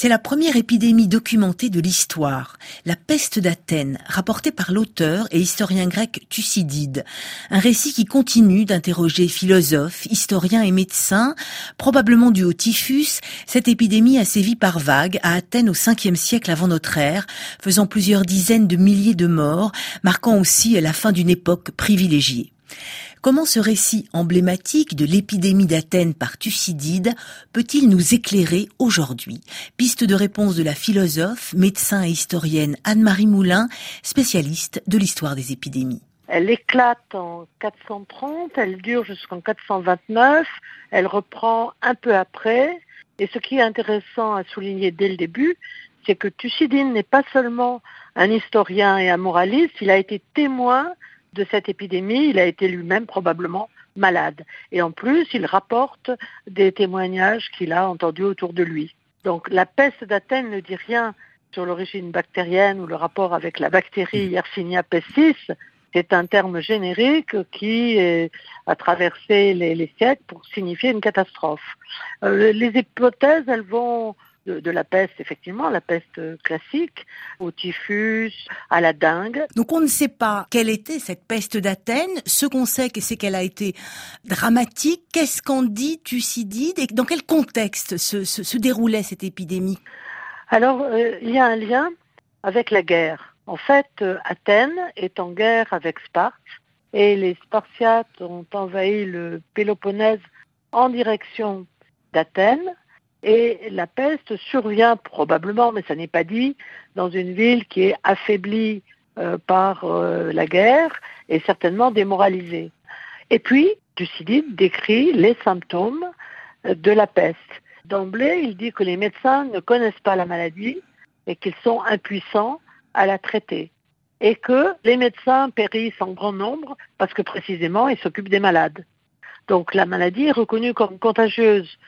C'est la première épidémie documentée de l'histoire, la peste d'Athènes, rapportée par l'auteur et historien grec Thucydide. Un récit qui continue d'interroger philosophes, historiens et médecins, probablement dû au typhus. Cette épidémie a sévi par vagues à Athènes au 5e siècle avant notre ère, faisant plusieurs dizaines de milliers de morts, marquant aussi la fin d'une époque privilégiée. Comment ce récit emblématique de l'épidémie d'Athènes par Thucydide peut-il nous éclairer aujourd'hui? Piste de réponse de la philosophe, médecin et historienne Anne-Marie Moulin, spécialiste de l'histoire des épidémies. Elle éclate en 430, elle dure jusqu'en 429, elle reprend un peu après. Et ce qui est intéressant à souligner dès le début, c'est que Thucydide n'est pas seulement un historien et un moraliste, il a été témoin de cette épidémie, il a été lui-même probablement malade. Et en plus, il rapporte des témoignages qu'il a entendus autour de lui. Donc la peste d'Athènes ne dit rien sur l'origine bactérienne ou le rapport avec la bactérie Yersinia pestis. C'est un terme générique qui a traversé les, siècles pour signifier une catastrophe. Euh, les hypothèses, elles vont de, la peste, effectivement, la peste classique, au typhus, à la dengue. Donc on ne sait pas quelle était cette peste d'Athènes. Ce qu'on sait, c'est qu'elle a été dramatique. Qu'est-ce qu'en dit Thucydide et dans quel contexte se, déroulait cette épidémie? Alors, euh, il y a un lien avec la guerre. En fait, euh, Athènes est en guerre avec Sparte et les Spartiates ont envahi le Péloponnèse en direction d'Athènes et la peste survient probablement, mais ça n'est pas dit, dans une ville qui est affaiblie euh, par euh, la guerre et certainement démoralisée. Et puis, Thucydide décrit les symptômes euh, de la peste. D'emblée, il dit que les médecins ne connaissent pas la maladie et qu'ils sont impuissants à la traiter. Et que les médecins périssent en grand nombre parce que précisément ils s'occupent des malades. Donc la maladie est reconnue comme contagieuse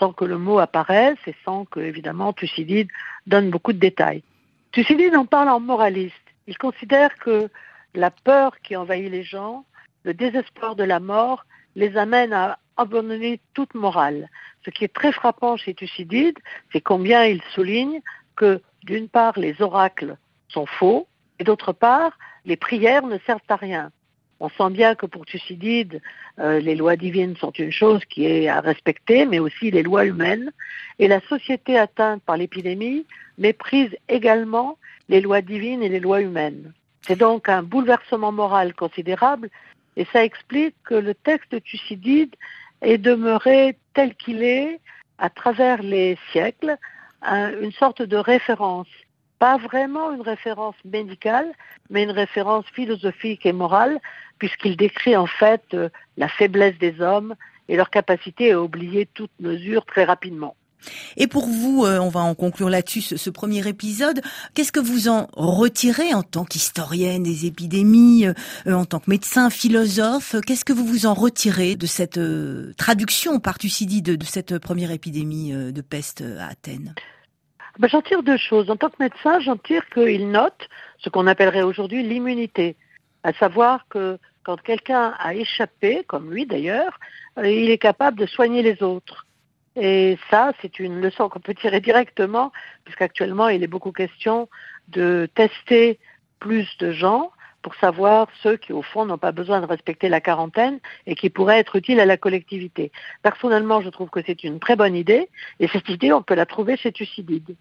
sans que le mot apparaisse et sans que, évidemment, Thucydide donne beaucoup de détails. Thucydide en parle en moraliste. Il considère que la peur qui envahit les gens, le désespoir de la mort, les amène à abandonner toute morale. Ce qui est très frappant chez Thucydide, c'est combien il souligne que, d'une part, les oracles sont faux, et d'autre part, les prières ne servent à rien. On sent bien que pour Thucydide, euh, les lois divines sont une chose qui est à respecter, mais aussi les lois humaines. Et la société atteinte par l'épidémie méprise également les lois divines et les lois humaines. C'est donc un bouleversement moral considérable, et ça explique que le texte de Thucydide est demeuré tel qu'il est à travers les siècles, une sorte de référence pas vraiment une référence médicale, mais une référence philosophique et morale, puisqu'il décrit en fait euh, la faiblesse des hommes et leur capacité à oublier toute mesure très rapidement. Et pour vous, euh, on va en conclure là-dessus ce, premier épisode, qu'est-ce que vous en retirez en tant qu'historienne des épidémies, euh, en tant que médecin, philosophe Qu'est-ce que vous vous en retirez de cette traduction par Thucydide de cette première épidémie de peste à Athènes? Ben, J'en tire deux choses. En tant que médecin, j'en tire qu'il note ce qu'on appellerait aujourd'hui l'immunité, à savoir que quand quelqu'un a échappé, comme lui d'ailleurs, euh, il est capable de soigner les autres. Et ça, c'est une leçon qu'on peut tirer directement, puisqu'actuellement, il est beaucoup question de tester plus de gens pour savoir ceux qui, au fond, n'ont pas besoin de respecter la quarantaine et qui pourraient être utiles à la collectivité. Personnellement, je trouve que c'est une très bonne idée, et cette idée, on peut la trouver chez Thucydide.